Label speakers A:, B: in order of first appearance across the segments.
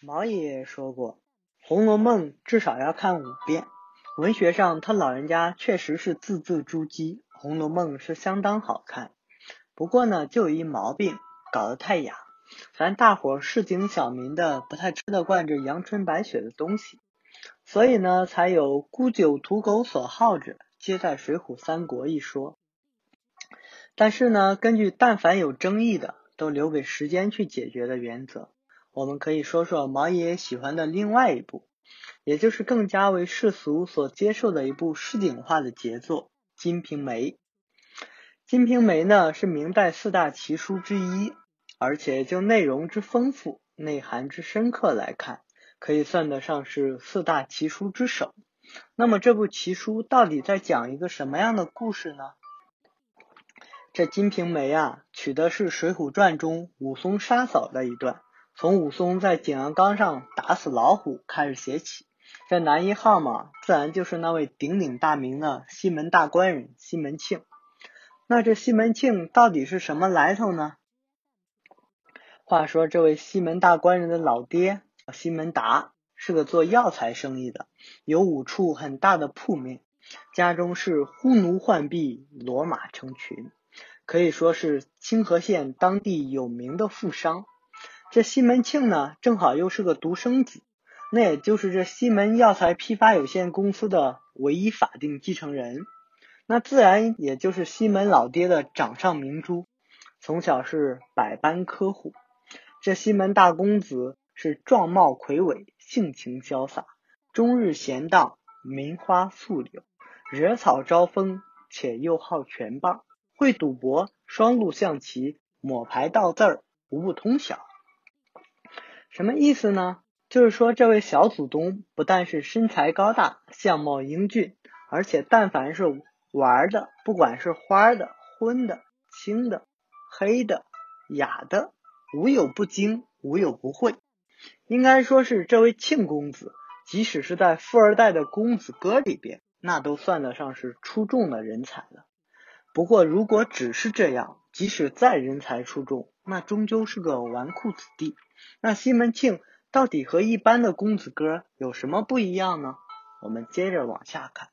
A: 毛爷爷说过，《红楼梦》至少要看五遍。文学上，他老人家确实是字字珠玑，《红楼梦》是相当好看。不过呢，就有一毛病，搞得太雅，咱大伙市井小民的不太吃得惯这阳春白雪的东西，所以呢，才有沽酒屠狗所好者，皆在《水浒》《三国》一说。但是呢，根据但凡有争议的，都留给时间去解决的原则。我们可以说说毛爷爷喜欢的另外一部，也就是更加为世俗所接受的一部市井化的杰作《金瓶梅》。《金瓶梅》呢是明代四大奇书之一，而且就内容之丰富、内涵之深刻来看，可以算得上是四大奇书之首。那么这部奇书到底在讲一个什么样的故事呢？这《金瓶梅》啊，取的是《水浒传》中武松杀嫂的一段。从武松在景阳冈上打死老虎开始写起，这男一号嘛，自然就是那位鼎鼎大名的西门大官人西门庆。那这西门庆到底是什么来头呢？话说这位西门大官人的老爹西门达是个做药材生意的，有五处很大的铺面，家中是呼奴唤婢，骡马成群，可以说是清河县当地有名的富商。这西门庆呢，正好又是个独生子，那也就是这西门药材批发有限公司的唯一法定继承人，那自然也就是西门老爹的掌上明珠，从小是百般呵护。这西门大公子是壮貌魁伟，性情潇洒，终日闲荡名花素柳，惹草招风，且又好拳棒，会赌博，双陆象棋，抹牌倒字儿，无不通晓。什么意思呢？就是说，这位小祖宗不但是身材高大、相貌英俊，而且但凡是玩的，不管是花的、荤的、青的、黑的、雅的，无有不精，无有不会。应该说是这位庆公子，即使是在富二代的公子哥里边，那都算得上是出众的人才了。不过，如果只是这样，即使再人才出众，那终究是个纨绔子弟。那西门庆到底和一般的公子哥有什么不一样呢？我们接着往下看。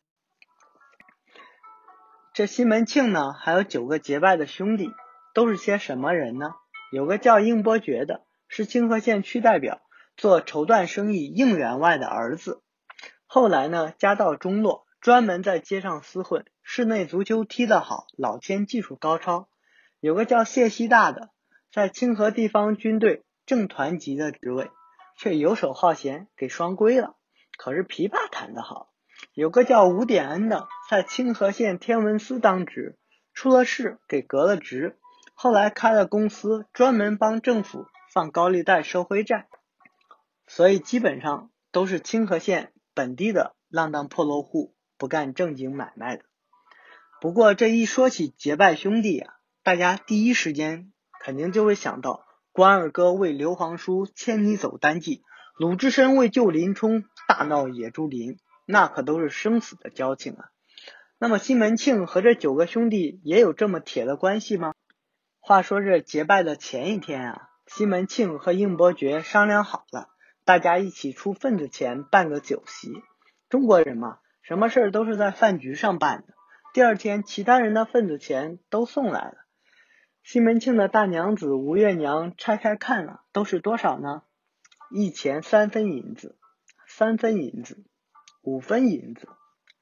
A: 这西门庆呢，还有九个结拜的兄弟，都是些什么人呢？有个叫应伯爵的，是清河县区代表，做绸缎生意应员外的儿子。后来呢，家道中落，专门在街上厮混，室内足球踢得好，老天技术高超。有个叫谢希大的，在清河地方军队。正团级的职位，却游手好闲，给双规了。可是琵琶弹得好。有个叫吴典恩的，在清河县天文司当职，出了事给革了职。后来开了公司，专门帮政府放高利贷、收回债。所以基本上都是清河县本地的浪荡破落户，不干正经买卖的。不过这一说起结拜兄弟啊，大家第一时间肯定就会想到。关二哥为刘皇叔千里走单骑，鲁智深为救林冲大闹野猪林，那可都是生死的交情啊。那么西门庆和这九个兄弟也有这么铁的关系吗？话说这结拜的前一天啊，西门庆和应伯爵商量好了，大家一起出份子钱办个酒席。中国人嘛，什么事儿都是在饭局上办的。第二天，其他人的份子钱都送来了。西门庆的大娘子吴月娘拆开看了，都是多少呢？一钱三分银子，三分银子，五分银子，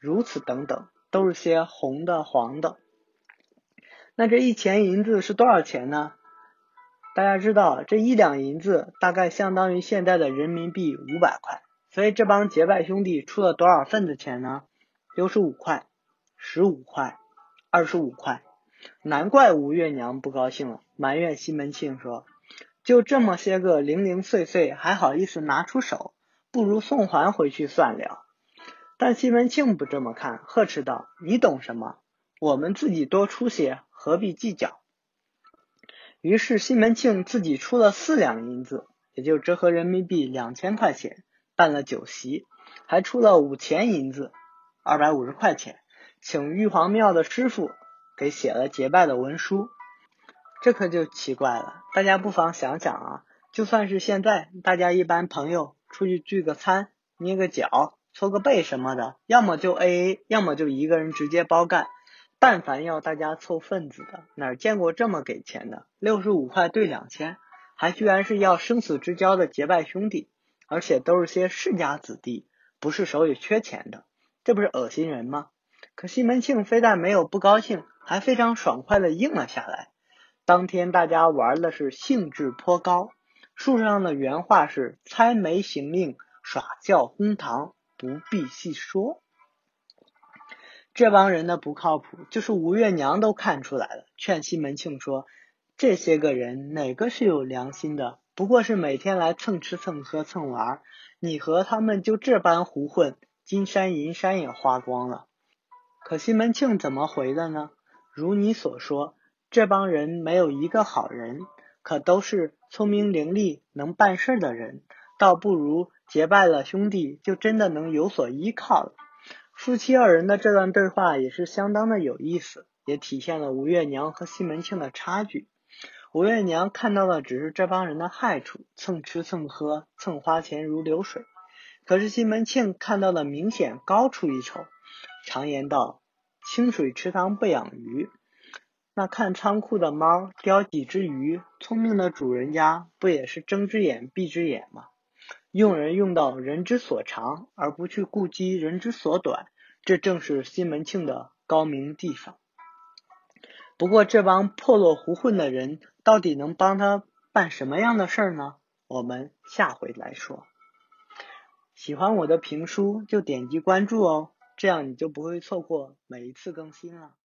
A: 如此等等，都是些红的、黄的。那这一钱银子是多少钱呢？大家知道，这一两银子大概相当于现在的人民币五百块。所以这帮结拜兄弟出了多少份子钱呢？六十五块，十五块，二十五块。难怪吴月娘不高兴了，埋怨西门庆说：“就这么些个零零碎碎，还好意思拿出手？不如送还回去算了。”但西门庆不这么看，呵斥道：“你懂什么？我们自己多出些，何必计较？”于是西门庆自己出了四两银子，也就折合人民币两千块钱，办了酒席，还出了五钱银子，二百五十块钱，请玉皇庙的师傅。给写了结拜的文书，这可就奇怪了。大家不妨想想啊，就算是现在，大家一般朋友出去聚个餐、捏个脚、搓个背什么的，要么就 AA，要么就一个人直接包干。但凡要大家凑份子的，哪见过这么给钱的？六十五块兑两千，还居然是要生死之交的结拜兄弟，而且都是些世家子弟，不是手里缺钱的，这不是恶心人吗？可西门庆非但没有不高兴，还非常爽快的应了下来。当天大家玩的是兴致颇高，树上的原话是“猜眉行令，耍笑哄堂，不必细说”。这帮人的不靠谱，就是吴月娘都看出来了，劝西门庆说：“这些个人哪个是有良心的？不过是每天来蹭吃蹭喝蹭玩，你和他们就这般胡混，金山银山也花光了。”可西门庆怎么回的呢？如你所说。这帮人没有一个好人，可都是聪明伶俐、能办事的人，倒不如结拜了兄弟，就真的能有所依靠了。夫妻二人的这段对话也是相当的有意思，也体现了吴月娘和西门庆的差距。吴月娘看到的只是这帮人的害处，蹭吃蹭喝蹭花钱如流水，可是西门庆看到的明显高出一筹。常言道，清水池塘不养鱼。那看仓库的猫叼几只鱼，聪明的主人家不也是睁只眼闭只眼吗？用人用到人之所长，而不去顾及人之所短，这正是西门庆的高明地方。不过这帮破落胡混的人，到底能帮他办什么样的事儿呢？我们下回来说。喜欢我的评书就点击关注哦，这样你就不会错过每一次更新了。